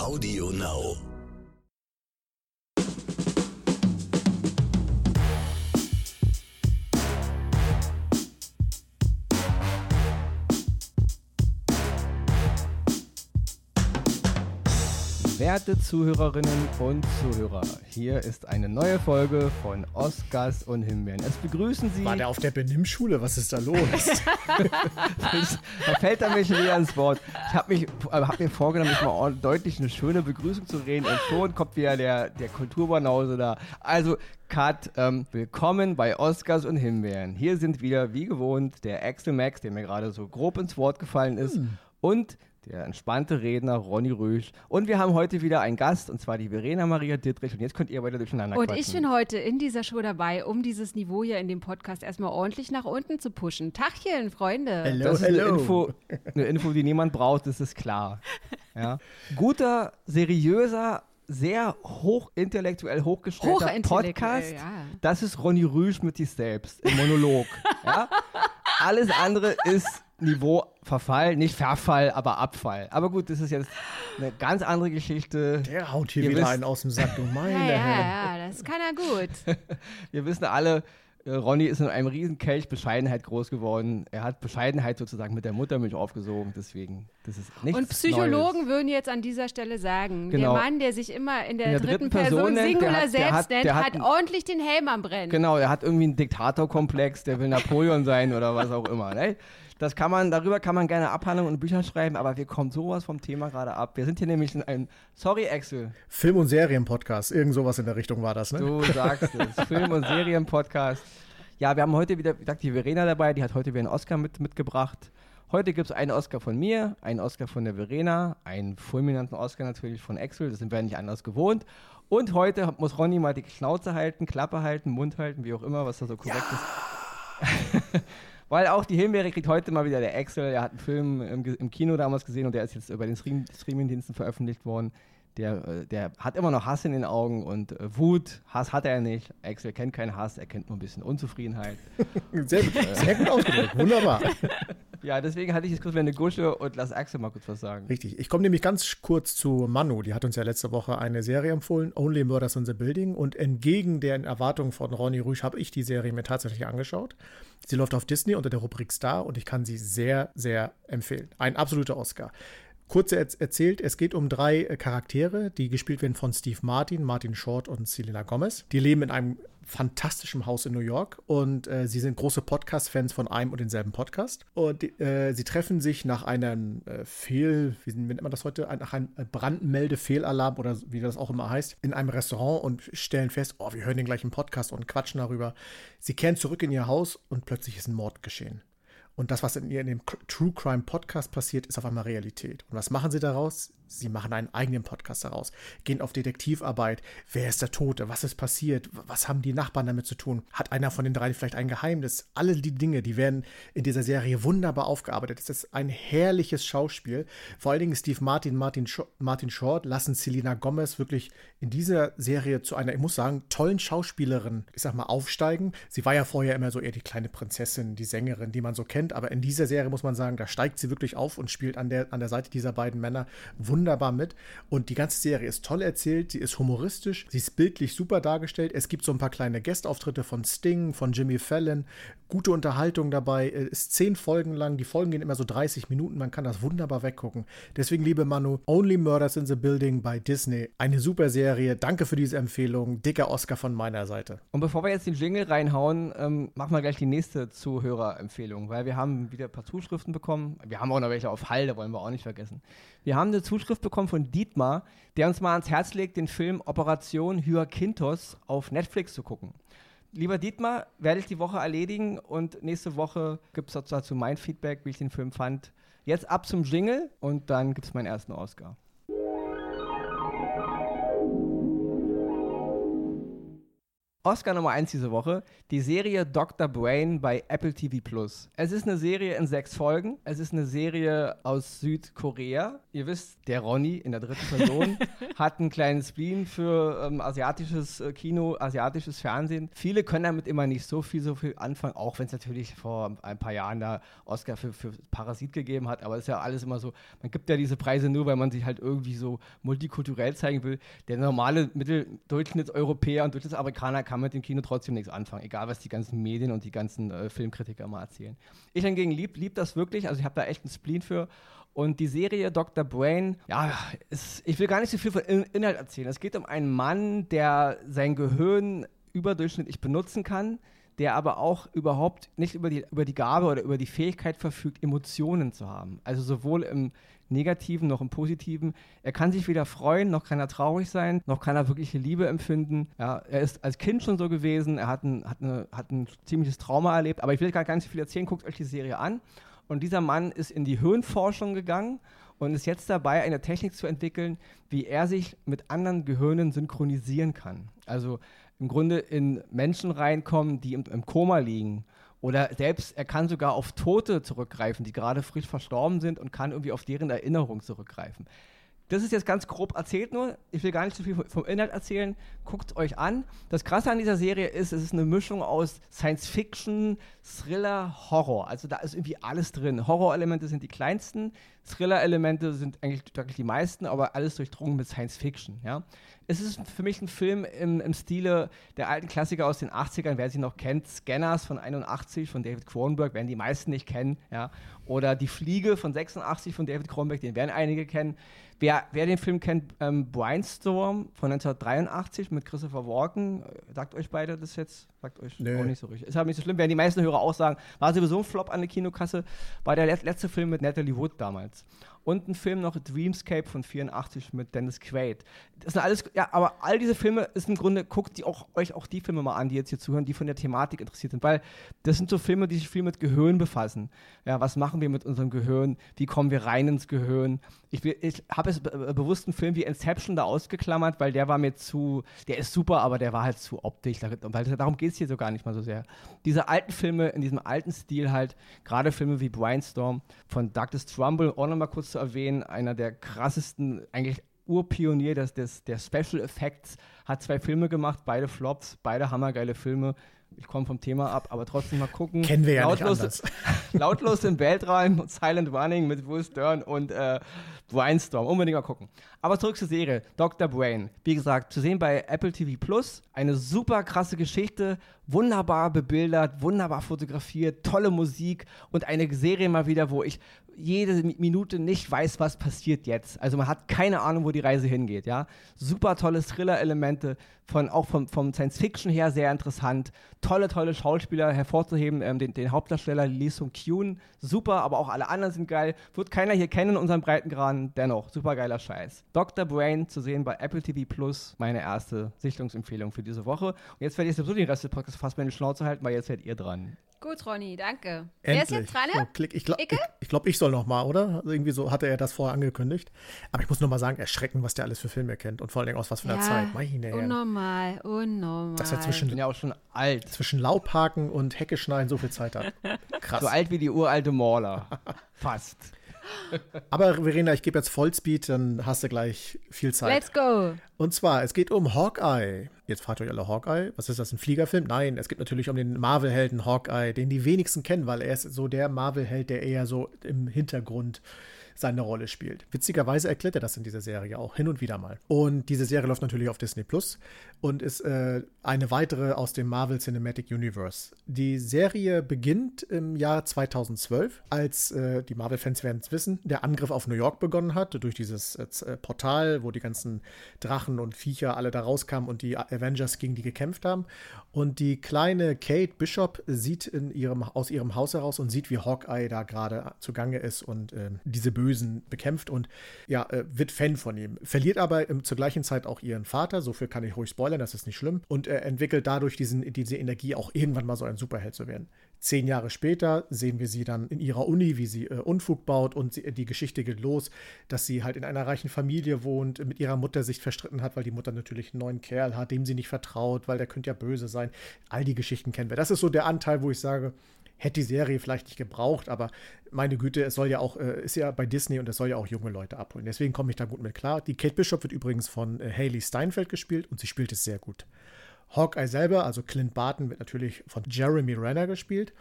Audio Now. Werte Zuhörerinnen und Zuhörer, hier ist eine neue Folge von Oscars und Himbeeren. Es begrüßen Sie. War der auf der Benimmschule? Was ist da los? da fällt er mir schon wieder ins Wort. Ich habe äh, hab mir vorgenommen, mich mal deutlich eine schöne Begrüßung zu reden und schon kommt wieder der, der Kulturbanause da. Also, Cut, ähm, willkommen bei Oscars und Himbeeren. Hier sind wieder, wie gewohnt, der Axel Max, der mir gerade so grob ins Wort gefallen ist, hm. und der entspannte Redner Ronny Rüsch. Und wir haben heute wieder einen Gast, und zwar die Verena Maria Dittrich. Und jetzt könnt ihr weiter durcheinander Und quatschen. ich bin heute in dieser Show dabei, um dieses Niveau hier in dem Podcast erstmal ordentlich nach unten zu pushen. Tachchen, Freunde. Hello, das ist hello. Eine, Info, eine Info, die niemand braucht, das ist klar. Ja. Guter, seriöser, sehr hochintellektuell hochgestellter Podcast. Ja. Das ist Ronny Rüsch mit sich selbst im Monolog. ja? Alles andere ist Niveau Verfall, nicht Verfall, aber Abfall. Aber gut, das ist jetzt eine ganz andere Geschichte. Der haut hier Ihr wieder wisst, einen aus dem Sack, du meine ja, ja, ja, das kann er gut. Wir wissen alle, äh, Ronny ist in einem riesen Kelch Bescheidenheit groß geworden. Er hat Bescheidenheit sozusagen mit der Muttermilch aufgesogen, deswegen, das ist nichts Und Psychologen Neues. würden jetzt an dieser Stelle sagen, genau. der Mann, der sich immer in der, in der dritten, dritten, Person, Person Singular hat, selbst hat, nennt, hat, hat, ordentlich den Helm am Brennen. Genau, er hat irgendwie einen Diktatorkomplex, der will Napoleon sein oder was auch immer. Ne? Das kann man, darüber kann man gerne Abhandlungen und Bücher schreiben, aber wir kommen sowas vom Thema gerade ab. Wir sind hier nämlich in einem, sorry Axel. Film- und Serienpodcast, irgend sowas in der Richtung war das, ne? Du sagst es, Film- und Serienpodcast. Ja, wir haben heute wieder, wie gesagt, die Verena dabei, die hat heute wieder einen Oscar mit, mitgebracht. Heute gibt es einen Oscar von mir, einen Oscar von der Verena, einen fulminanten Oscar natürlich von Axel, das sind wir nicht anders gewohnt. Und heute muss Ronny mal die Schnauze halten, Klappe halten, Mund halten, wie auch immer, was da so korrekt ja. ist. Weil auch die Himbeere kriegt heute mal wieder der Axel. Er hat einen Film im, im Kino damals gesehen und der ist jetzt bei den Stream Streamingdiensten veröffentlicht worden. Der, äh, der hat immer noch Hass in den Augen und äh, Wut, Hass hat er nicht. Axel kennt keinen Hass, er kennt nur ein bisschen Unzufriedenheit. sehr, sehr gut ausgedrückt, wunderbar. Ja, deswegen hatte ich jetzt kurz eine Gusche und lass Axel mal kurz was sagen. Richtig. Ich komme nämlich ganz kurz zu Manu. Die hat uns ja letzte Woche eine Serie empfohlen, Only Murders in the Building. Und entgegen den Erwartungen von Ronny Rüsch habe ich die Serie mir tatsächlich angeschaut. Sie läuft auf Disney unter der Rubrik Star und ich kann sie sehr, sehr empfehlen. Ein absoluter Oscar. Kurz erzählt, es geht um drei äh, Charaktere, die gespielt werden von Steve Martin, Martin Short und Selena Gomez. Die leben in einem fantastischen Haus in New York und äh, sie sind große Podcast-Fans von einem und denselben Podcast. Und äh, sie treffen sich nach einem äh, Fehl, wie nennt man das heute, nach einem Brandmelde-Fehlalarm oder wie das auch immer heißt, in einem Restaurant und stellen fest, oh, wir hören den gleichen Podcast und quatschen darüber. Sie kehren zurück in ihr Haus und plötzlich ist ein Mord geschehen. Und das, was in, in dem True Crime Podcast passiert, ist auf einmal Realität. Und was machen sie daraus? Sie machen einen eigenen Podcast daraus, gehen auf Detektivarbeit. Wer ist der Tote? Was ist passiert? Was haben die Nachbarn damit zu tun? Hat einer von den dreien vielleicht ein Geheimnis? Alle die Dinge, die werden in dieser Serie wunderbar aufgearbeitet. Es ist ein herrliches Schauspiel. Vor allen Dingen Steve Martin, Martin, Sh Martin Short lassen Selena Gomez wirklich in dieser Serie zu einer, ich muss sagen, tollen Schauspielerin, ich sag mal, aufsteigen. Sie war ja vorher immer so eher die kleine Prinzessin, die Sängerin, die man so kennt. Aber in dieser Serie muss man sagen, da steigt sie wirklich auf und spielt an der, an der Seite dieser beiden Männer wunderbar wunderbar mit. Und die ganze Serie ist toll erzählt, sie ist humoristisch, sie ist bildlich super dargestellt. Es gibt so ein paar kleine Gestauftritte von Sting, von Jimmy Fallon, gute Unterhaltung dabei. Es ist zehn Folgen lang, die Folgen gehen immer so 30 Minuten, man kann das wunderbar weggucken. Deswegen, liebe Manu, Only Murders in the Building bei Disney. Eine super Serie. Danke für diese Empfehlung. Dicker Oscar von meiner Seite. Und bevor wir jetzt den Jingle reinhauen, ähm, machen wir gleich die nächste Zuhörerempfehlung, weil wir haben wieder ein paar Zuschriften bekommen. Wir haben auch noch welche auf Hall, da wollen wir auch nicht vergessen. Wir haben eine Zuschrift bekommen von Dietmar, der uns mal ans Herz legt, den Film Operation Hyakinthos auf Netflix zu gucken. Lieber Dietmar, werde ich die Woche erledigen und nächste Woche gibt es dazu mein Feedback, wie ich den Film fand. Jetzt ab zum Jingle und dann gibt es meinen ersten Oscar. Oscar Nummer 1 diese Woche, die Serie Dr. Brain bei Apple TV Plus. Es ist eine Serie in sechs Folgen. Es ist eine Serie aus Südkorea. Ihr wisst, der Ronny in der dritten Person hat einen kleinen Spleen für ähm, asiatisches äh, Kino, asiatisches Fernsehen. Viele können damit immer nicht so viel, so viel anfangen, auch wenn es natürlich vor ein paar Jahren da Oscar für, für Parasit gegeben hat. Aber es ist ja alles immer so, man gibt ja diese Preise nur, weil man sich halt irgendwie so multikulturell zeigen will. Der normale Mitteldurchschnittseuropäer und Durchschnittsamerikaner kann mit dem Kino trotzdem nichts anfangen, egal was die ganzen Medien und die ganzen äh, Filmkritiker mal erzählen. Ich hingegen lieb, lieb das wirklich, also ich habe da echt einen Spleen für. Und die Serie Dr. Brain, ja, ist, ich will gar nicht so viel von In Inhalt erzählen. Es geht um einen Mann, der sein Gehirn überdurchschnittlich benutzen kann, der aber auch überhaupt nicht über die, über die Gabe oder über die Fähigkeit verfügt, Emotionen zu haben. Also sowohl im Negativen noch im Positiven. Er kann sich weder freuen, noch kann er traurig sein, noch kann er wirkliche Liebe empfinden. Ja, er ist als Kind schon so gewesen, er hat ein, hat, eine, hat ein ziemliches Trauma erlebt, aber ich will gar nicht viel erzählen, guckt euch die Serie an. Und dieser Mann ist in die Hirnforschung gegangen und ist jetzt dabei, eine Technik zu entwickeln, wie er sich mit anderen Gehirnen synchronisieren kann. Also im Grunde in Menschen reinkommen, die im, im Koma liegen oder selbst, er kann sogar auf Tote zurückgreifen, die gerade frisch verstorben sind und kann irgendwie auf deren Erinnerung zurückgreifen. Das ist jetzt ganz grob erzählt nur. Ich will gar nicht so viel vom Inhalt erzählen. Guckt euch an. Das Krasse an dieser Serie ist, es ist eine Mischung aus Science Fiction, Thriller, Horror. Also da ist irgendwie alles drin. Horrorelemente sind die kleinsten, Thriller-Elemente sind eigentlich wirklich die meisten, aber alles durchdrungen mit Science Fiction. Ja? Es ist für mich ein Film im, im Stile der alten Klassiker aus den 80ern, wer sie noch kennt. Scanners von 81 von David Cronenberg, werden die meisten nicht kennen. Ja? Oder Die Fliege von 86 von David Cronenberg, den werden einige kennen. Wer, wer den Film kennt, ähm, Brainstorm von 1983 mit Christopher Walken, äh, sagt euch beide das jetzt? Sagt euch nee. auch nicht so richtig. Ist aber nicht so schlimm, werden die meisten Hörer auch sagen. War sowieso ein Flop an der Kinokasse, war der letzte Film mit Natalie Wood damals und ein Film noch Dreamscape von 84 mit Dennis Quaid. Das sind alles, ja, aber all diese Filme ist im Grunde, guckt die auch, euch auch die Filme mal an, die jetzt hier zuhören, die von der Thematik interessiert sind, weil das sind so Filme, die sich viel mit Gehirn befassen. Ja, was machen wir mit unserem Gehirn? Wie kommen wir rein ins Gehirn? Ich, ich habe es bewusst einen Film wie Inception da ausgeklammert, weil der war mir zu, der ist super, aber der war halt zu optisch, weil darum geht es hier so gar nicht mal so sehr. Diese alten Filme in diesem alten Stil halt, gerade Filme wie Brainstorm von Douglas Trumbull, auch nochmal kurz zu erwähnen, einer der krassesten, eigentlich Urpionier des, des, der Special Effects, hat zwei Filme gemacht, beide Flops, beide hammergeile Filme. Ich komme vom Thema ab, aber trotzdem mal gucken. Kennen wir ja lautlos, nicht anders. lautlos im Weltraum, Silent Running mit Will Stern und äh, Brainstorm. Unbedingt mal gucken. Aber zurück zur Serie. Dr. Brain. Wie gesagt, zu sehen bei Apple TV Plus. Eine super krasse Geschichte. Wunderbar bebildert, wunderbar fotografiert, tolle Musik und eine Serie mal wieder, wo ich jede Minute nicht weiß, was passiert jetzt. Also man hat keine Ahnung, wo die Reise hingeht, ja. Super tolle Thriller-Elemente, von, auch vom, vom Science-Fiction her sehr interessant. Tolle, tolle Schauspieler hervorzuheben, ähm, den, den, Hauptdarsteller Lee Sung Kyun, super, aber auch alle anderen sind geil. Wird keiner hier kennen in unserem Breitengraden, dennoch, super geiler Scheiß. Dr. Brain zu sehen bei Apple TV Plus, meine erste Sichtungsempfehlung für diese Woche. Und jetzt werde ich sowieso den Rest des Podcasts fast meine Schnauze halten, weil jetzt seid ihr dran. Gut, Ronny, danke. Endlich. Wer ist jetzt dran? So. Ich glaube, ich, ich, glaub, ich soll noch mal, oder? Also irgendwie so hatte er das vorher angekündigt. Aber ich muss noch mal sagen, erschreckend, was der alles für Filme kennt und vor allen Dingen aus was für einer ja, Zeit. Meine unnormal, unnormal. Dass er zwischen, ich bin ja auch schon alt. Zwischen Laubhaken und Hecke schneiden so viel Zeit hat. Krass. So alt wie die uralte Mauler. Fast. Aber Verena, ich gebe jetzt Vollspeed, dann hast du gleich viel Zeit. Let's go. Und zwar, es geht um Hawkeye. Jetzt fragt euch alle Hawkeye, was ist das, ein Fliegerfilm? Nein, es geht natürlich um den Marvel-Helden Hawkeye, den die wenigsten kennen, weil er ist so der Marvel-Held, der eher so im Hintergrund äh, seine Rolle spielt. Witzigerweise erklärt er das in dieser Serie auch hin und wieder mal. Und diese Serie läuft natürlich auf Disney Plus und ist äh, eine weitere aus dem Marvel Cinematic Universe. Die Serie beginnt im Jahr 2012, als äh, die Marvel-Fans werden es wissen, der Angriff auf New York begonnen hat, durch dieses äh, Portal, wo die ganzen Drachen und Viecher alle da rauskamen und die Avengers gegen die gekämpft haben. Und die kleine Kate Bishop sieht in ihrem, aus ihrem Haus heraus und sieht, wie Hawkeye da gerade zugange ist und ähm, diese böse Bösen bekämpft und ja, äh, wird Fan von ihm. Verliert aber ähm, zur gleichen Zeit auch ihren Vater, so viel kann ich ruhig spoilern, das ist nicht schlimm, und äh, entwickelt dadurch diesen, diese Energie, auch irgendwann mal so ein Superheld zu werden. Zehn Jahre später sehen wir sie dann in ihrer Uni, wie sie äh, Unfug baut und sie, die Geschichte geht los, dass sie halt in einer reichen Familie wohnt, mit ihrer Mutter sich verstritten hat, weil die Mutter natürlich einen neuen Kerl hat, dem sie nicht vertraut, weil der könnte ja böse sein. All die Geschichten kennen wir. Das ist so der Anteil, wo ich sage, hätte die Serie vielleicht nicht gebraucht, aber meine Güte, es soll ja auch, äh, ist ja bei Disney und es soll ja auch junge Leute abholen. Deswegen komme ich da gut mit klar. Die Kate Bishop wird übrigens von äh, Haley Steinfeld gespielt und sie spielt es sehr gut. Hawkeye selber, also Clint Barton, wird natürlich von Jeremy Renner gespielt.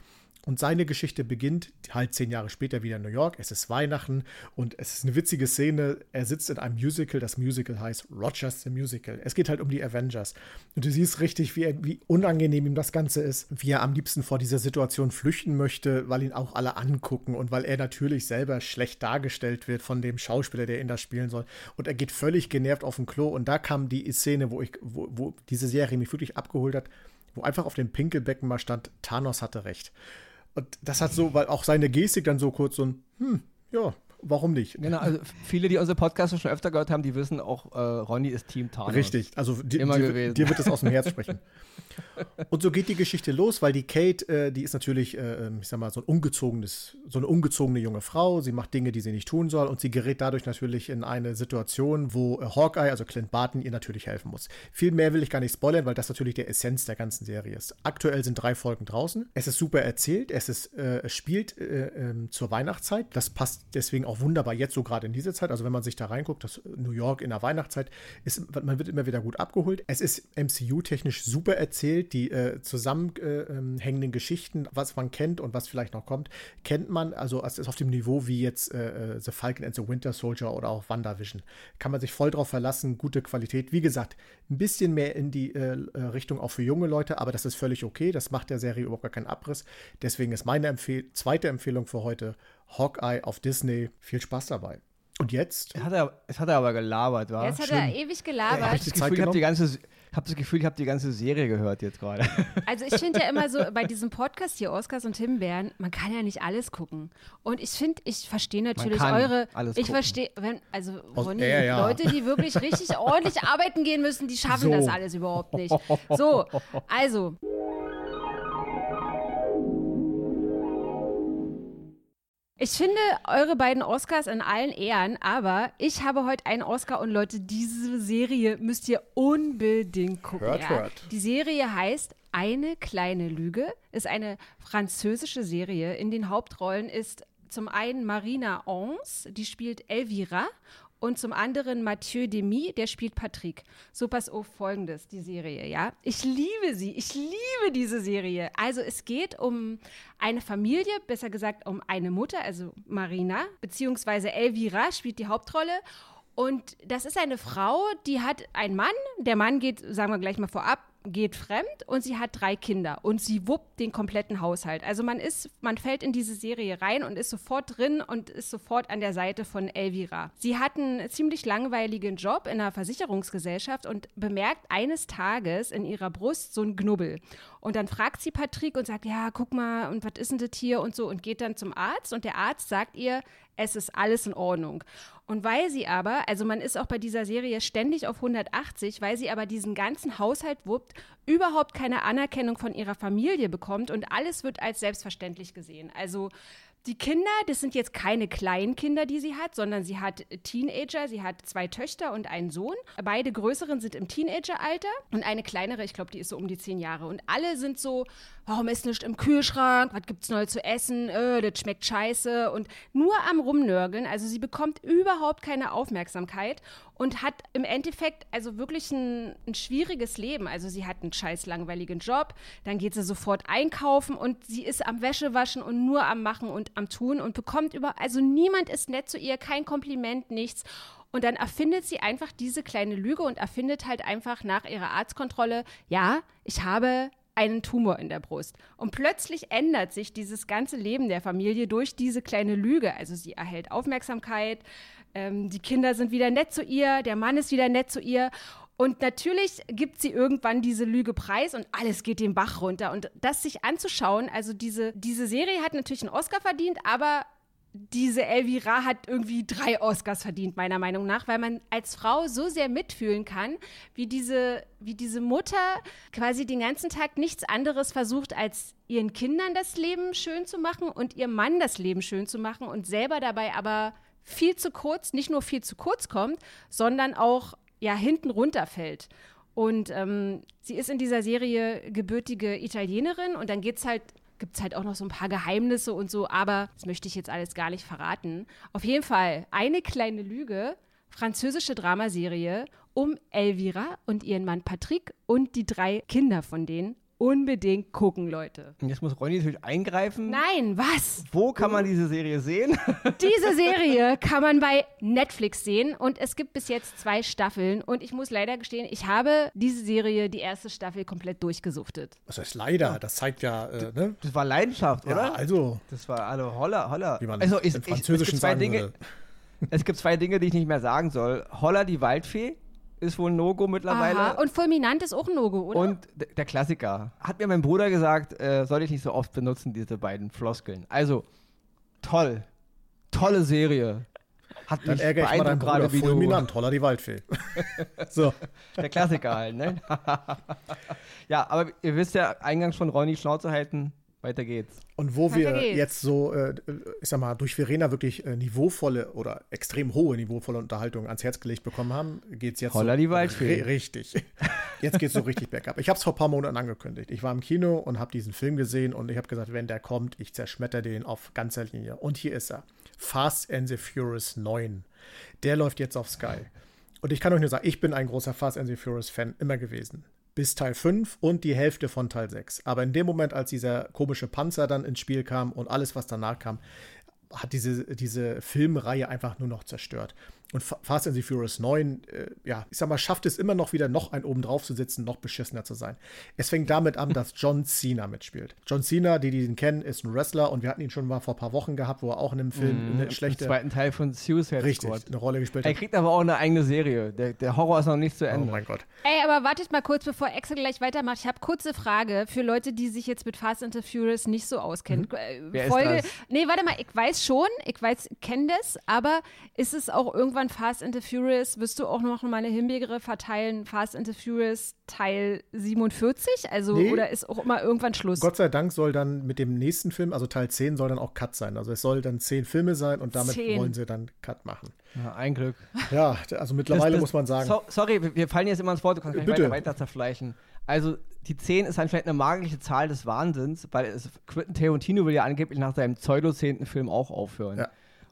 Und seine Geschichte beginnt halt zehn Jahre später wieder in New York. Es ist Weihnachten und es ist eine witzige Szene. Er sitzt in einem Musical. Das Musical heißt Rogers the Musical. Es geht halt um die Avengers. Und du siehst richtig, wie, er, wie unangenehm ihm das Ganze ist. Wie er am liebsten vor dieser Situation flüchten möchte, weil ihn auch alle angucken und weil er natürlich selber schlecht dargestellt wird von dem Schauspieler, der ihn da spielen soll. Und er geht völlig genervt auf den Klo. Und da kam die Szene, wo, ich, wo, wo diese Serie mich wirklich abgeholt hat, wo einfach auf dem Pinkelbecken mal stand, Thanos hatte recht. Und das hat so, weil auch seine Gestik dann so kurz so ein, hm, ja, warum nicht? Genau, also viele, die unsere Podcasts schon öfter gehört haben, die wissen auch, äh, Ronny ist Team Thanos. Richtig, also die, Immer die, gewesen. dir wird das aus dem Herz sprechen. Und so geht die Geschichte los, weil die Kate, äh, die ist natürlich, äh, ähm, ich sag mal, so ein ungezogenes, so eine ungezogene junge Frau. Sie macht Dinge, die sie nicht tun soll und sie gerät dadurch natürlich in eine Situation, wo äh, Hawkeye, also Clint Barton, ihr natürlich helfen muss. Viel mehr will ich gar nicht spoilern, weil das natürlich der Essenz der ganzen Serie ist. Aktuell sind drei Folgen draußen. Es ist super erzählt, es ist, äh, es spielt äh, ähm, zur Weihnachtszeit. Das passt deswegen auch wunderbar jetzt so gerade in diese Zeit. Also wenn man sich da reinguckt, das New York in der Weihnachtszeit ist, man wird immer wieder gut abgeholt. Es ist MCU-technisch super erzählt. Die äh, zusammenhängenden Geschichten, was man kennt und was vielleicht noch kommt, kennt man. Also es ist auf dem Niveau wie jetzt äh, äh, The Falcon and the Winter Soldier oder auch WandaVision. Kann man sich voll drauf verlassen, gute Qualität. Wie gesagt, ein bisschen mehr in die äh, äh, Richtung auch für junge Leute, aber das ist völlig okay. Das macht der Serie überhaupt gar keinen Abriss. Deswegen ist meine Empfehl zweite Empfehlung für heute Hawkeye auf Disney. Viel Spaß dabei. Und jetzt? Jetzt hat er, jetzt hat er aber gelabert, war? Jetzt hat Schlimm. er ewig gelabert. Ja, ich das Gefühl, ich habe die ganze habe das Gefühl, ich habe die ganze Serie gehört jetzt gerade. Also ich finde ja immer so bei diesem Podcast hier, Oscars und Himbeeren, man kann ja nicht alles gucken. Und ich finde, ich verstehe natürlich eure. Alles ich verstehe, wenn, also Ronny, Air, ja. Leute, die wirklich richtig ordentlich arbeiten gehen müssen, die schaffen so. das alles überhaupt nicht. So, also. Ich finde eure beiden Oscars in allen Ehren, aber ich habe heute einen Oscar und Leute, diese Serie müsst ihr unbedingt gucken. Hört, ja. hört. Die Serie heißt Eine kleine Lüge, ist eine französische Serie. In den Hauptrollen ist zum einen Marina Ons, die spielt Elvira und zum anderen Mathieu Demy, der spielt Patrick. So pass auf folgendes, die Serie, ja. Ich liebe sie, ich liebe diese Serie. Also es geht um eine Familie, besser gesagt um eine Mutter, also Marina, beziehungsweise Elvira spielt die Hauptrolle und das ist eine Frau, die hat einen Mann. Der Mann geht, sagen wir gleich mal vorab, geht fremd und sie hat drei Kinder und sie wuppt den kompletten Haushalt. Also man ist, man fällt in diese Serie rein und ist sofort drin und ist sofort an der Seite von Elvira. Sie hat einen ziemlich langweiligen Job in einer Versicherungsgesellschaft und bemerkt eines Tages in ihrer Brust so ein Knubbel. Und dann fragt sie Patrick und sagt, ja, guck mal, und was ist denn das hier und so und geht dann zum Arzt und der Arzt sagt ihr, es ist alles in Ordnung. Und weil sie aber, also man ist auch bei dieser Serie ständig auf 180, weil sie aber diesen ganzen Haushalt wuppt, überhaupt keine Anerkennung von ihrer Familie bekommt und alles wird als selbstverständlich gesehen. Also die Kinder, das sind jetzt keine kleinen Kinder, die sie hat, sondern sie hat Teenager, sie hat zwei Töchter und einen Sohn. Beide größeren sind im Teenageralter und eine kleinere, ich glaube, die ist so um die zehn Jahre. Und alle sind so, warum ist nichts im Kühlschrank? Was gibt's neu zu essen? Äh, das schmeckt scheiße. Und nur am Rumnörgeln. Also sie bekommt überhaupt keine Aufmerksamkeit und hat im Endeffekt also wirklich ein, ein schwieriges Leben. Also sie hat einen scheiß langweiligen Job, dann geht sie sofort einkaufen und sie ist am Wäschewaschen und nur am Machen und am Tun und bekommt über, also niemand ist nett zu ihr, kein Kompliment, nichts. Und dann erfindet sie einfach diese kleine Lüge und erfindet halt einfach nach ihrer Arztkontrolle, ja, ich habe einen Tumor in der Brust. Und plötzlich ändert sich dieses ganze Leben der Familie durch diese kleine Lüge. Also sie erhält Aufmerksamkeit, ähm, die Kinder sind wieder nett zu ihr, der Mann ist wieder nett zu ihr. Und natürlich gibt sie irgendwann diese Lüge preis und alles geht den Bach runter. Und das sich anzuschauen, also diese, diese Serie hat natürlich einen Oscar verdient, aber diese Elvira hat irgendwie drei Oscars verdient, meiner Meinung nach, weil man als Frau so sehr mitfühlen kann, wie diese, wie diese Mutter quasi den ganzen Tag nichts anderes versucht, als ihren Kindern das Leben schön zu machen und ihrem Mann das Leben schön zu machen und selber dabei aber viel zu kurz, nicht nur viel zu kurz kommt, sondern auch ja hinten runterfällt. Und ähm, sie ist in dieser Serie gebürtige Italienerin und dann geht es halt gibt es halt auch noch so ein paar Geheimnisse und so, aber das möchte ich jetzt alles gar nicht verraten. Auf jeden Fall eine kleine Lüge, französische Dramaserie um Elvira und ihren Mann Patrick und die drei Kinder von denen unbedingt gucken, Leute. Und jetzt muss Ronny natürlich eingreifen. Nein, was? Wo kann man diese Serie sehen? Diese Serie kann man bei Netflix sehen und es gibt bis jetzt zwei Staffeln und ich muss leider gestehen, ich habe diese Serie, die erste Staffel, komplett durchgesuchtet. Das heißt leider, das zeigt ja, äh, ne? Das war Leidenschaft, oder? Ja, also. Das war alle Holla, Holla. Wie man also, ich, im Französischen ich, es, gibt zwei sagen Dinge, würde. es gibt zwei Dinge, die ich nicht mehr sagen soll. Holla, die Waldfee ist wohl ein No-Go mittlerweile. Aha. Und fulminant ist auch ein No-Go, oder? Und der Klassiker. Hat mir mein Bruder gesagt, äh, soll ich nicht so oft benutzen, diese beiden Floskeln. Also, toll. Tolle Serie. Hat Dann mich ärgere ich mal deinen beeindruckt gerade Bruder. wie du. Fulminant, holla die Waldfee. so. Der Klassiker halt, ne? ja, aber ihr wisst ja eingangs von Ronny Schnauze halten. Weiter geht's. Und wo Weiter wir geht's. jetzt so, äh, ich sag mal, durch Verena wirklich äh, niveauvolle oder extrem hohe niveauvolle Unterhaltung ans Herz gelegt bekommen haben, geht's jetzt Holla so die Waldfee. ri- Richtig. Jetzt geht's so richtig bergab. Ich habe es vor ein paar Monaten angekündigt. Ich war im Kino und habe diesen Film gesehen und ich habe gesagt, wenn der kommt, ich zerschmetter den auf ganzer Linie. Und hier ist er. Fast and the Furious 9. Der läuft jetzt auf Sky. Und ich kann euch nur sagen, ich bin ein großer Fast and the Furious Fan immer gewesen. Bis Teil 5 und die Hälfte von Teil 6. Aber in dem Moment, als dieser komische Panzer dann ins Spiel kam und alles, was danach kam, hat diese, diese Filmreihe einfach nur noch zerstört. Und Fa- Fast and the Furious 9, äh, ja, ich sag mal, schafft es immer noch wieder, noch einen oben drauf zu sitzen, noch beschissener zu sein. Es fängt damit an, dass John Cena mitspielt. John Cena, die, die ihn kennen, ist ein Wrestler und wir hatten ihn schon mal vor ein paar Wochen gehabt, wo er auch in einem Film eine Im schlechte, zweiten Teil von Suicide richtig, Squad. eine Rolle gespielt Er hat. kriegt aber auch eine eigene Serie. Der, der Horror ist noch nicht zu Oh Ende. mein Gott. Ey, aber wartet mal kurz, bevor Axel gleich weitermacht. Ich habe kurze Frage für Leute, die sich jetzt mit Fast and the Furious nicht so auskennen. Wer ist Folge. das? Nee, warte mal, ich weiß schon, ich weiß, kenne das, aber ist es auch irgendwann Fast and the Furious? Wirst du auch noch mal eine Himbeere verteilen? Fast and the Furious Teil 47? Also, Nee. oder ist auch immer irgendwann Schluss? Gott sei Dank soll dann mit dem nächsten Film, also Teil 10, soll dann auch Cut sein. Also es soll dann zehn Filme sein und damit Zehn. wollen sie dann Cut machen. Ja, ein Glück. Ja, also mittlerweile Das- das- muss man sagen, So, sorry, wir- fallen jetzt immer ins Wort, du kannst gleich Bitte. weiter, weiter zerfleischen. Also, die 10 ist dann vielleicht eine magische Zahl des Wahnsinns, weil es, Quentin Tarantino will ja angeblich nach seinem pseudo-zehnten Film auch aufhören. Ja.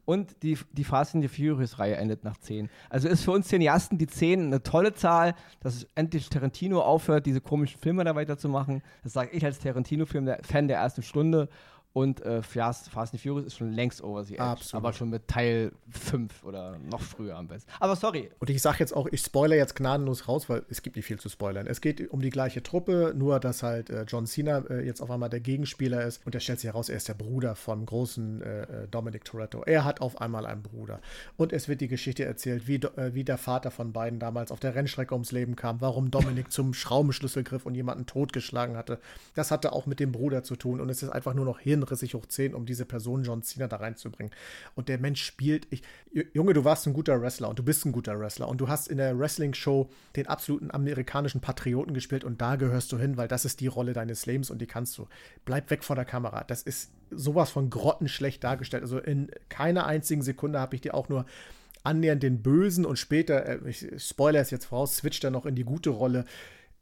Und die, die Fast and the Furious-Reihe endet nach 10. Also ist für uns Cineasten die 10 eine tolle Zahl, dass endlich Tarantino aufhört, diese komischen Filme da weiterzumachen. Das sage ich als Tarantino-Film, der Fan der ersten Stunde. Und äh, Fast, Fast and Furious ist schon längst over the edge. Absolut. Aber schon mit Teil 5 oder noch früher am besten. Aber sorry, Und ich sage jetzt auch, ich spoilere jetzt gnadenlos raus, weil es gibt nicht viel zu spoilern. Es geht um die gleiche Truppe, nur dass halt äh, John Cena äh, jetzt auf einmal der Gegenspieler ist und er stellt sich heraus, er ist der Bruder vom großen äh, äh, Dominic Toretto. Er hat auf einmal einen Bruder. Und es wird die Geschichte erzählt, wie, äh, wie der Vater von beiden damals auf der Rennstrecke ums Leben kam, warum Dominic zum Schraubenschlüssel griff und jemanden totgeschlagen hatte. Das hatte auch mit dem Bruder zu tun und es ist einfach nur noch hirnrissig hoch 10, um diese Person John Cena da reinzubringen. Und der Mensch spielt, ich, Junge, du warst ein guter Wrestler und du bist ein guter Wrestler und du hast in der Wrestling-Show den absoluten amerikanischen Patrioten gespielt und da gehörst du hin, weil das ist die Rolle deines Lebens und die kannst du. Bleib weg von der Kamera. Das ist sowas von grottenschlecht dargestellt. Also in keiner einzigen Sekunde habe ich dir auch nur annähernd den Bösen und später, äh, ich spoiler es jetzt voraus, switcht er noch in die gute Rolle.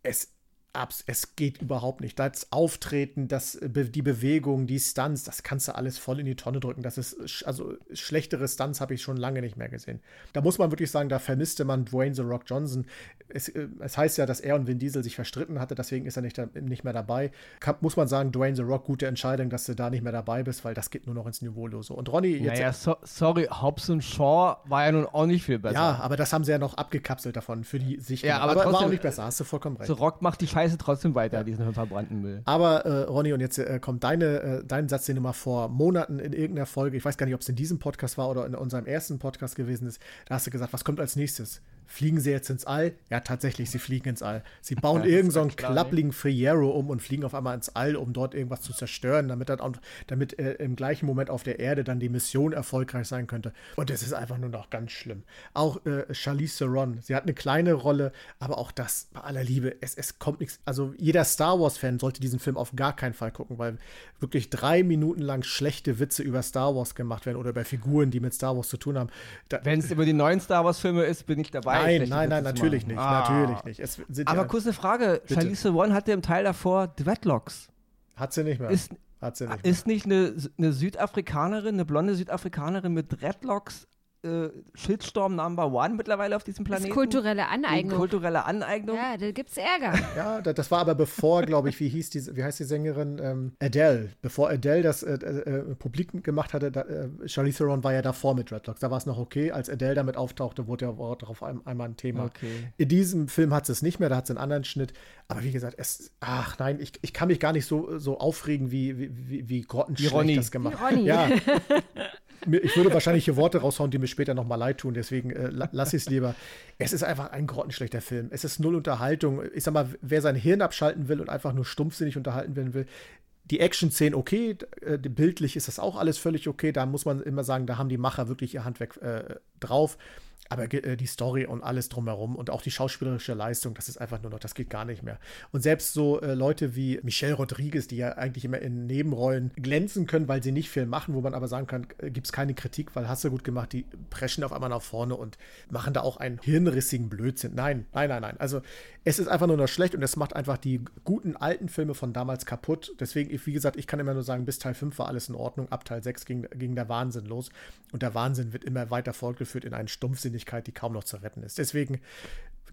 Es abs es geht überhaupt nicht. Das Auftreten, das, äh, die Bewegung, die Stunts, das kannst du alles voll in die Tonne drücken. Das ist, also schlechtere Stunts habe ich schon lange nicht mehr gesehen. Da muss man wirklich sagen, da vermisste man Dwayne The Rock Johnson. Es, äh, es heißt ja, dass er und Vin Diesel sich verstritten hatte, deswegen ist er nicht, da, nicht mehr dabei. Kann, muss man sagen, Dwayne The Rock, gute Entscheidung, dass du da nicht mehr dabei bist, weil das geht nur noch ins Niveaulose. Und Ronny, jetzt. Naja, so, sorry, Hobbs und Shaw war ja nun auch nicht viel besser. ja, aber das haben sie ja noch abgekapselt davon für die Sicht. Ja, aber war trotzdem- auch nicht besser, hast du vollkommen recht. So Rock macht die Scheiße trotzdem weiter, diesen verbrannten Müll. Aber äh, Ronny, und jetzt äh, kommt deine, äh, dein Satz, den du mal vor Monaten in irgendeiner Folge, ich weiß gar nicht, ob es in diesem Podcast war oder in unserem ersten Podcast gewesen ist, da hast du gesagt, was kommt als nächstes? Fliegen sie jetzt ins All? Ja, tatsächlich, sie fliegen ins All. Sie bauen ja, irgendeinen so klappligen Friero um und fliegen auf einmal ins All, um dort irgendwas zu zerstören, damit, dann, damit äh, im gleichen Moment auf der Erde dann die Mission erfolgreich sein könnte. Und es ist einfach nur noch ganz schlimm. Auch äh, Charlize Theron, sie hat eine kleine Rolle, aber auch das, bei aller Liebe, es, es kommt nichts. Also jeder Star Wars-Fan sollte diesen Film auf gar keinen Fall gucken, weil wirklich drei Minuten lang schlechte Witze über Star Wars gemacht werden oder über Figuren, die mit Star Wars zu tun haben. Wenn es über die neuen Star Wars-Filme ist, bin ich dabei. Nein, nein, nein, natürlich nicht. Ah. Natürlich nicht. Aber ja, kurze Frage: bitte. Charlize One hatte im Teil davor Dreadlocks. Hat sie nicht mehr. Ist, hat sie nicht mehr. Ist nicht eine, eine Südafrikanerin, eine blonde Südafrikanerin mit Dreadlocks äh, Shitstorm Number One mittlerweile auf diesem Planeten. Das ist kulturelle Aneignung. Kulturelle Aneignung. Ja, da gibt es Ärger. ja, das war aber bevor, glaube ich, wie hieß die, wie heißt die Sängerin? Ähm, Adele. Bevor Adele das äh, äh, publik gemacht hatte, da, äh, Charlize Theron war ja davor mit Dreadlocks. Da war es noch okay. Als Adele damit auftauchte, wurde ja darauf ein, einmal ein Thema. Okay. In diesem Film hat es nicht mehr, da hat es einen anderen Schnitt. Aber wie gesagt, es, ach nein, ich, ich kann mich gar nicht so, so aufregen, wie, wie, wie, wie grottenschlecht das gemacht. Wie Ronny. Ja. ich würde wahrscheinlich hier Worte raushauen, die mir später nochmal leid tun, deswegen äh, lass ich es lieber. Es ist einfach ein grottenschlechter Film. Es ist null Unterhaltung. Ich sag mal, wer sein Hirn abschalten will und einfach nur stumpfsinnig unterhalten werden will, die Action-Szenen okay, äh, bildlich ist das auch alles völlig okay. Da muss man immer sagen, da haben die Macher wirklich ihr Handwerk äh, drauf. Aber äh, die Story und alles drumherum und auch die schauspielerische Leistung, das ist einfach nur noch, das geht gar nicht mehr. Und selbst so äh, Leute wie Michelle Rodriguez, die ja eigentlich immer in Nebenrollen glänzen können, weil sie nicht viel machen, wo man aber sagen kann, äh, gibt es keine Kritik, weil hast du gut gemacht, die preschen auf einmal nach vorne und machen da auch einen hirnrissigen Blödsinn. Nein, nein, nein, nein. Also es ist einfach nur noch schlecht und es macht einfach die guten alten Filme von damals kaputt. Deswegen, wie gesagt, ich kann immer nur sagen, bis Teil 5 war alles in Ordnung, ab Teil 6 ging, ging der Wahnsinn los. Und der Wahnsinn wird immer weiter fortgeführt in einen Stumpfsinnigkeit, die kaum noch zu retten ist. Deswegen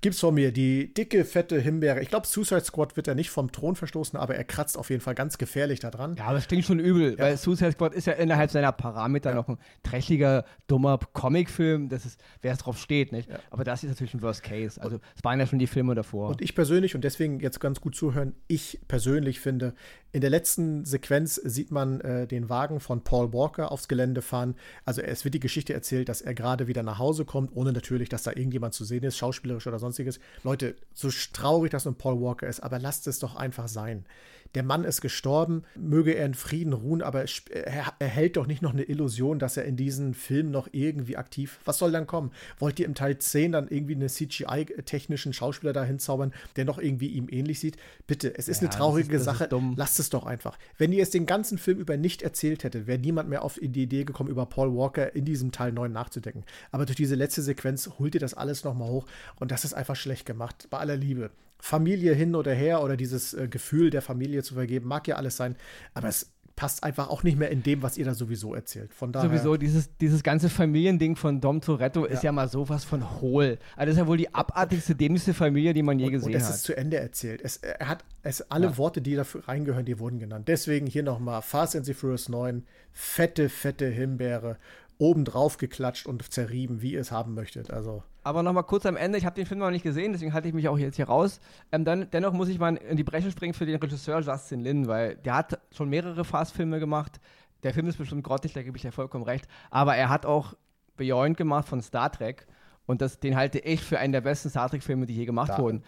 gibt's von mir die dicke, fette Himbeere. Ich glaube, Suicide Squad wird er nicht vom Thron verstoßen, aber er kratzt auf jeden Fall ganz gefährlich da dran. Ja, aber das klingt schon übel, ja. weil Suicide Squad ist ja innerhalb seiner Parameter ja. noch ein dreckiger, dummer Comicfilm. Das ist, wer es drauf steht, nicht? Ja. Aber das ist natürlich ein Worst Case. Also, es waren ja schon die Filme davor. Und ich persönlich, und deswegen jetzt ganz gut zuhören, ich persönlich finde, in der letzten Sequenz sieht man äh, den Wagen von Paul Walker aufs Gelände fahren. Also, es wird die Geschichte erzählt, dass er gerade wieder nach Hause kommt, ohne natürlich, dass da irgendjemand zu sehen ist, schauspielerisch oder sonst sonstiges. Leute, so traurig das nun Paul Walker ist, aber lasst es doch einfach sein. Der Mann ist gestorben, möge er in Frieden ruhen, aber er erhält doch nicht noch eine Illusion, dass er in diesem Film noch irgendwie aktiv. Was soll dann kommen? Wollt ihr im Teil 10 dann irgendwie einen CGI-technischen Schauspieler da hinzaubern, der noch irgendwie ihm ähnlich sieht? Bitte, es ist ja, eine traurige ist, Sache. Lasst es doch einfach. Wenn ihr es den ganzen Film über nicht erzählt hättet, wäre niemand mehr auf die Idee gekommen, über Paul Walker in diesem Teil 9 nachzudenken. Aber durch diese letzte Sequenz holt ihr das alles nochmal hoch und das ist einfach schlecht gemacht. Bei aller Liebe. Familie hin oder her oder dieses äh, Gefühl der Familie zu vergeben, mag ja alles sein, aber es passt einfach auch nicht mehr in dem, was ihr da sowieso erzählt. Von daher sowieso dieses, dieses ganze Familiending von Dom Toretto ja. ist ja mal sowas von hohl. Also das ist ja wohl die abartigste, dämlichste Familie, die man je und, gesehen und es hat. Es ist zu Ende erzählt. Es, er hat es alle ja. Worte, die dafür reingehören, die wurden genannt. Deswegen hier nochmal Fast and the Furious 9, fette, fette Himbeere obendrauf geklatscht und zerrieben, wie ihr es haben möchtet. Also. Aber nochmal kurz am Ende, ich habe den Film noch nicht gesehen, deswegen halte ich mich auch jetzt hier raus. Ähm, dann, dennoch muss ich mal in die Bresche springen für den Regisseur Justin Lin, weil der hat schon mehrere Fast-Filme gemacht. Der Film ist bestimmt grottig, da gebe ich dir vollkommen recht. Aber er hat auch Beyond gemacht von Star Trek. Und das, den halte ich für einen der besten Star Trek-Filme, die je gemacht da. wurden.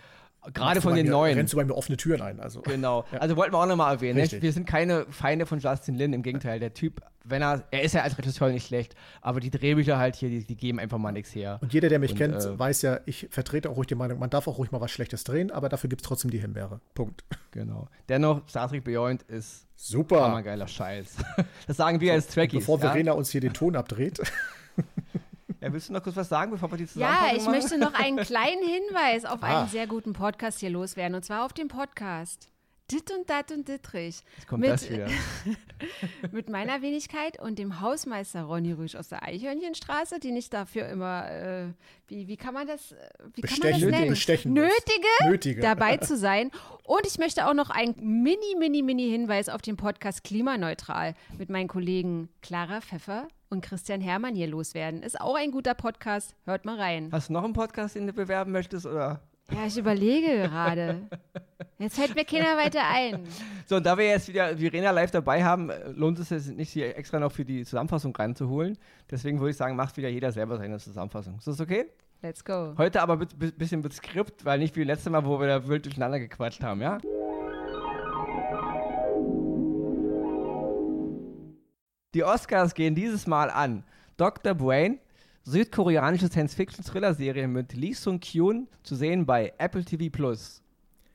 Gerade von den mir, neuen. Rennst du bei mir offene Türen ein. Also. Genau. Ja. Also wollten wir auch nochmal erwähnen. Ne? Wir sind keine Feinde von Justin Lin. Im Gegenteil, der Typ, wenn er, er ist ja als Regisseur nicht schlecht, aber die Drehbücher halt hier, die, die geben einfach mal nichts her. Und jeder, der mich Und, kennt, äh, weiß ja, ich vertrete auch ruhig die Meinung, man darf auch ruhig mal was Schlechtes drehen, aber dafür gibt es trotzdem die Himbeere. Punkt. Genau. Dennoch, Star Trek Beyond ist super. geiler Scheiß. Das sagen wir so, als Trekkies. Bevor Verena ja? uns hier den Ton abdreht. Ja, willst du noch kurz was sagen, bevor wir die Zusammenfassung Ja, ich machen? möchte noch einen kleinen Hinweis auf ah. einen sehr guten Podcast hier loswerden. Und zwar auf den Podcast. Dit und Dat und Dittrich. Jetzt kommt mit, das wieder. mit meiner Wenigkeit und dem Hausmeister Ronny Rüsch aus der Eichhörnchenstraße, die nicht dafür immer, äh, wie, wie kann man das, wie kann man das nennen? Bestechen Nötige, Nötige, dabei zu sein. Und ich möchte auch noch einen mini, mini, mini Hinweis auf den Podcast Klimaneutral mit meinen Kollegen Clara Pfeffer und Christian Hermann hier loswerden. Ist auch ein guter Podcast. Hört mal rein. Hast du noch einen Podcast, den du bewerben möchtest, oder? Ja, ich überlege gerade. Jetzt fällt mir keiner weiter ein. So, und da wir jetzt wieder Verena live dabei haben, lohnt es sich nicht, hier extra noch für die Zusammenfassung reinzuholen. Deswegen würde ich sagen, macht wieder jeder selber seine Zusammenfassung. Ist das okay? Let's go. Heute aber ein bisschen mit Skript, weil nicht wie letztes Mal, wo wir da wild durcheinander gequatscht haben, ja? Die Oscars gehen dieses Mal an Dr. Brain, südkoreanische Science-Fiction-Thriller-Serie mit Lee Sung-kyun, zu sehen bei Apple TV Plus.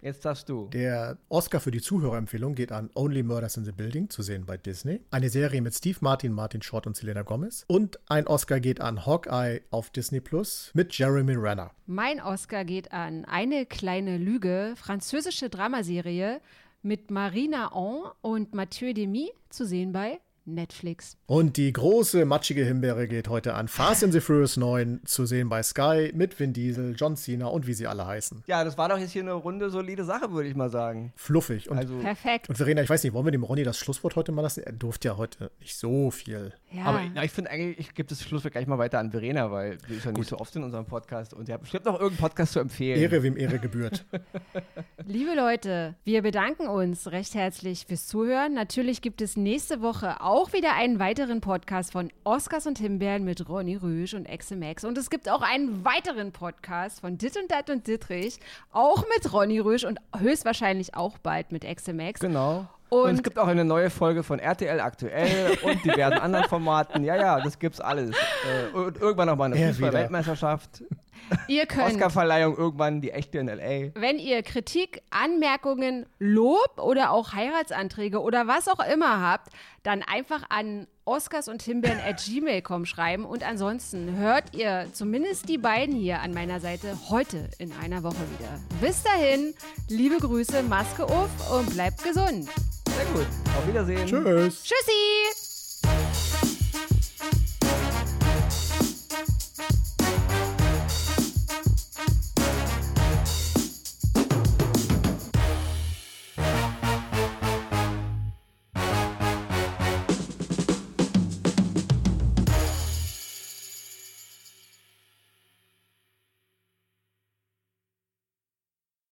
Jetzt darfst du. Der Oscar für die Zuhörerempfehlung geht an Only Murders in the Building, zu sehen bei Disney. Eine Serie mit Steve Martin, Martin Short und Selena Gomez. Und ein Oscar geht an Hawkeye auf Disney Plus mit Jeremy Renner. Mein Oscar geht an Eine kleine Lüge, französische Dramaserie mit Marina On und Mathieu Demy, zu sehen bei Netflix. Und die große matschige Himbeere geht heute an Fast and the Furious 9 zu sehen bei Sky mit Vin Diesel, John Cena und wie sie alle heißen. Ja, das war doch jetzt hier eine runde, solide Sache, würde ich mal sagen. Fluffig. Und, also, Perfekt. Und Verena, ich weiß nicht, wollen wir dem Ronny das Schlusswort heute mal lassen? Er durfte ja heute nicht so viel. Ja. Aber na, ich finde eigentlich, ich gebe das Schlusswort gleich mal weiter an Verena, weil sie ist ja nicht Gut. so oft in unserem Podcast und sie hat bestimmt noch irgendeinen Podcast zu empfehlen. Ehre, wem Ehre gebührt. Liebe Leute, wir bedanken uns recht herzlich fürs Zuhören. Natürlich gibt es nächste Woche auch wieder einen weiteren Podcast von Oscars und Himbeeren mit Ronny Rüsch und Max. Und es gibt auch einen weiteren Podcast von Dit und Dat und Dittrich, auch mit Ronny Rüsch und höchstwahrscheinlich auch bald mit Max. Genau. Und, und, es gibt auch eine neue Folge von RTL aktuell und diversen anderen Formaten. Ja, ja, das gibt's alles. Äh, und irgendwann noch mal eine Fußball-Weltmeisterschaft. Ihr könnt. Oscarverleihung irgendwann, die echte in L.A. Wenn ihr Kritik, Anmerkungen, Lob oder auch Heiratsanträge oder was auch immer habt, dann einfach an Oscars und Himbeeren at gmail.com schreiben. Und ansonsten hört ihr zumindest die beiden hier an meiner Seite heute in einer Woche wieder. Bis dahin, liebe Grüße, Maske auf und bleibt gesund. Sehr gut. Auf Wiedersehen. Tschüss. Tschüssi.